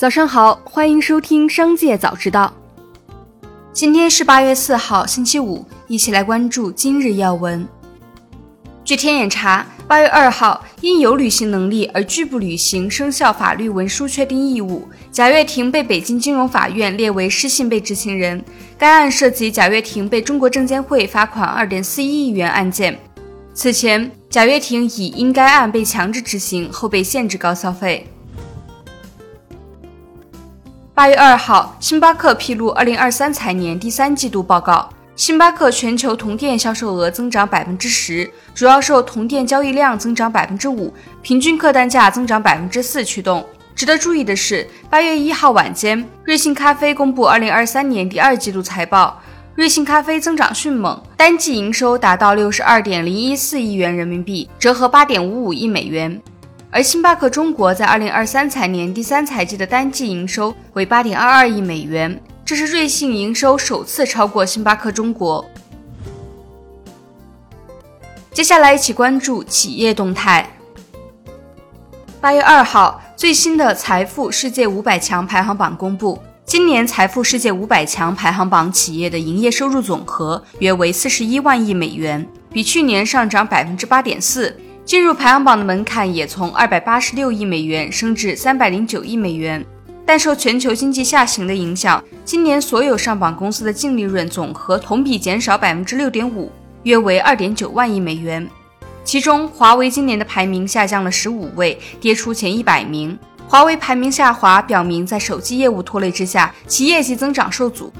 早上好，欢迎收听《商界早知道》。今天是八月四号，星期五，一起来关注今日要闻。据天眼查，八月二号，因有履行能力而拒不履行生效法律文书确定义务，贾跃亭被北京金融法院列为失信被执行人。该案涉及贾跃亭被中国证监会罚款二点四一亿元案件。此前，贾跃亭已因该案被强制执行，后被限制高消费。八月二号，星巴克披露二零二三财年第三季度报告。星巴克全球同店销售额增长百分之十，主要受同店交易量增长百分之五、平均客单价增长百分之四驱动。值得注意的是，八月一号晚间，瑞幸咖啡公布二零二三年第二季度财报，瑞幸咖啡增长迅猛，单季营收达到六十二点零一四亿元人民币，折合八点五五亿美元。而星巴克中国在二零二三财年第三财季的单季营收为八点二二亿美元，这是瑞幸营收首次超过星巴克中国。接下来一起关注企业动态。八月二号，最新的财富世界五百强排行榜公布，今年财富世界五百强排行榜企业的营业收入总和约为四十一万亿美元，比去年上涨百分之八点四。进入排行榜的门槛也从二百八十六亿美元升至三百零九亿美元，但受全球经济下行的影响，今年所有上榜公司的净利润总和同比减少百分之六点五，约为二点九万亿美元。其中，华为今年的排名下降了十五位，跌出前一百名。华为排名下滑，表明在手机业务拖累之下，其业绩增长受阻。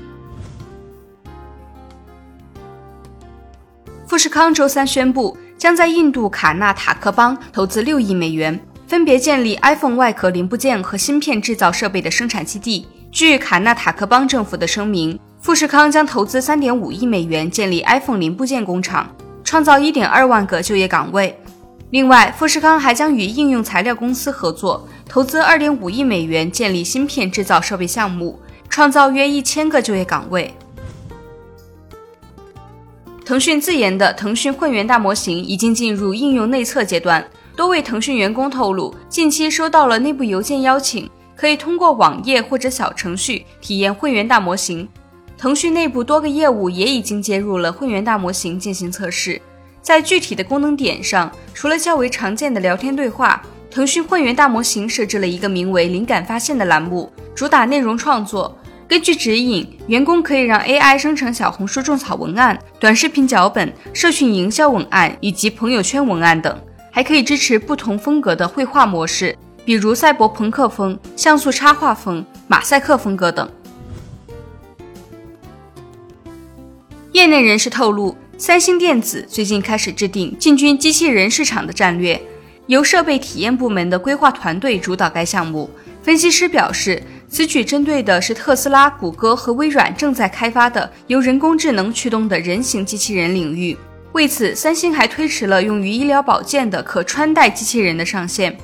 富士康周三宣布。将在印度卡纳塔克邦投资六亿美元，分别建立 iPhone 外壳零部件和芯片制造设备的生产基地。据卡纳塔克邦政府的声明，富士康将投资三点五亿美元建立 iPhone 零部件工厂，创造一点二万个就业岗位。另外，富士康还将与应用材料公司合作，投资二点五亿美元建立芯片制造设备项目，创造约一千个就业岗位。腾讯自研的腾讯混元大模型已经进入应用内测阶段。多位腾讯员工透露，近期收到了内部邮件邀请，可以通过网页或者小程序体验混元大模型。腾讯内部多个业务也已经接入了混元大模型进行测试。在具体的功能点上，除了较为常见的聊天对话，腾讯混元大模型设置了一个名为“灵感发现”的栏目，主打内容创作。根据指引，员工可以让 AI 生成小红书种草文案、短视频脚本、社群营销文案以及朋友圈文案等，还可以支持不同风格的绘画模式，比如赛博朋克风、像素插画风、马赛克风格等。业内人士透露，三星电子最近开始制定进军机器人市场的战略，由设备体验部门的规划团队主导该项目。分析师表示。此举针对的是特斯拉、谷歌和微软正在开发的由人工智能驱动的人形机器人领域。为此，三星还推迟了用于医疗保健的可穿戴机器人的上线。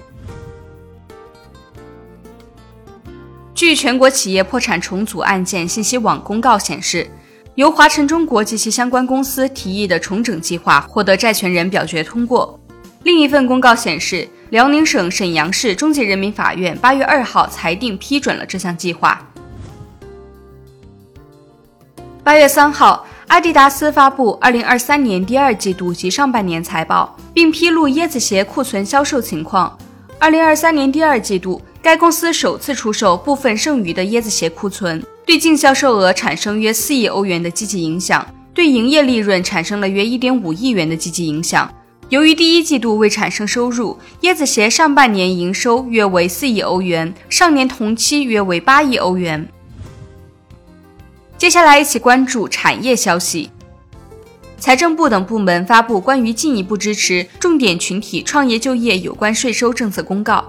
据全国企业破产重组案件信息网公告显示，由华晨中国及其相关公司提议的重整计划获得债权人表决通过。另一份公告显示。辽宁省沈阳市中级人民法院八月二号裁定批准了这项计划。八月三号，阿迪达斯发布二零二三年第二季度及上半年财报，并披露椰子鞋库存销售情况。二零二三年第二季度，该公司首次出售部分剩余的椰子鞋库存，对净销售额产生约四亿欧元的积极影响，对营业利润产生了约一点五亿元的积极影响。由于第一季度未产生收入，椰子鞋上半年营收约为四亿欧元，上年同期约为八亿欧元。接下来一起关注产业消息。财政部等部门发布关于进一步支持重点群体创业就业有关税收政策公告，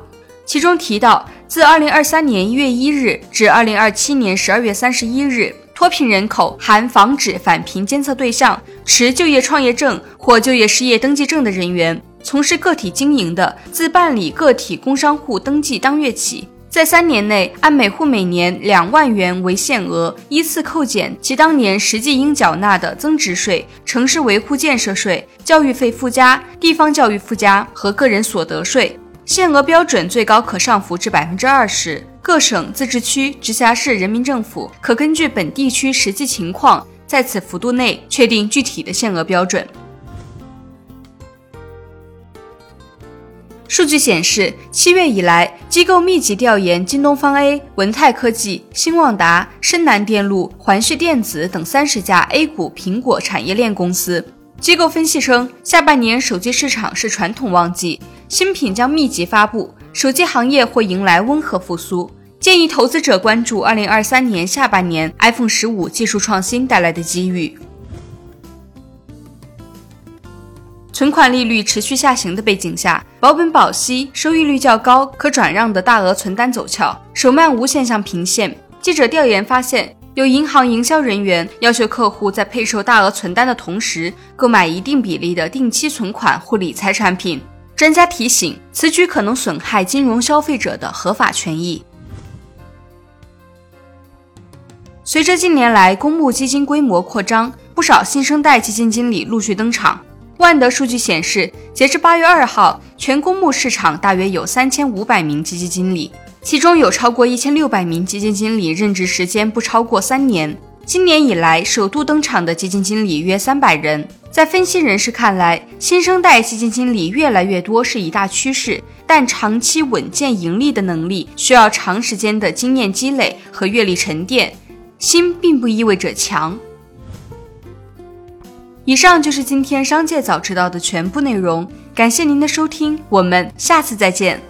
其中提到，自二零二三年一月一日至二零二七年十二月三十一日。脱贫人口含防止返贫监测对象、持就业创业证或就业失业登记证的人员，从事个体经营的，自办理个体工商户登记当月起，在三年内按每户每年两万元为限额，依次扣减其当年实际应缴纳的增值税、城市维护建设税、教育费附加、地方教育附加和个人所得税，限额标准最高可上浮至百分之二十。各省、自治区、直辖市人民政府可根据本地区实际情况，在此幅度内确定具体的限额标准。数据显示，七月以来，机构密集调研京东方 A、文泰科技、兴旺达、深南电路、环旭电子等三十家 A 股苹果产业链公司。机构分析称，下半年手机市场是传统旺季，新品将密集发布，手机行业会迎来温和复苏。建议投资者关注二零二三年下半年 iPhone 十五技术创新带来的机遇。存款利率持续下行的背景下，保本保息、收益率较高、可转让的大额存单走俏，手慢无现象频现。记者调研发现，有银行营销人员要求客户在配售大额存单的同时，购买一定比例的定期存款或理财产品。专家提醒，此举可能损害金融消费者的合法权益。随着近年来公募基金规模扩张，不少新生代基金经理陆续登场。万德数据显示，截至八月二号，全公募市场大约有三千五百名基金经理，其中有超过一千六百名基金经理任职时间不超过三年。今年以来首度登场的基金经理约三百人。在分析人士看来，新生代基金经理越来越多是一大趋势，但长期稳健盈利的能力需要长时间的经验积累和阅历沉淀。心并不意味着强。以上就是今天商界早知道的全部内容，感谢您的收听，我们下次再见。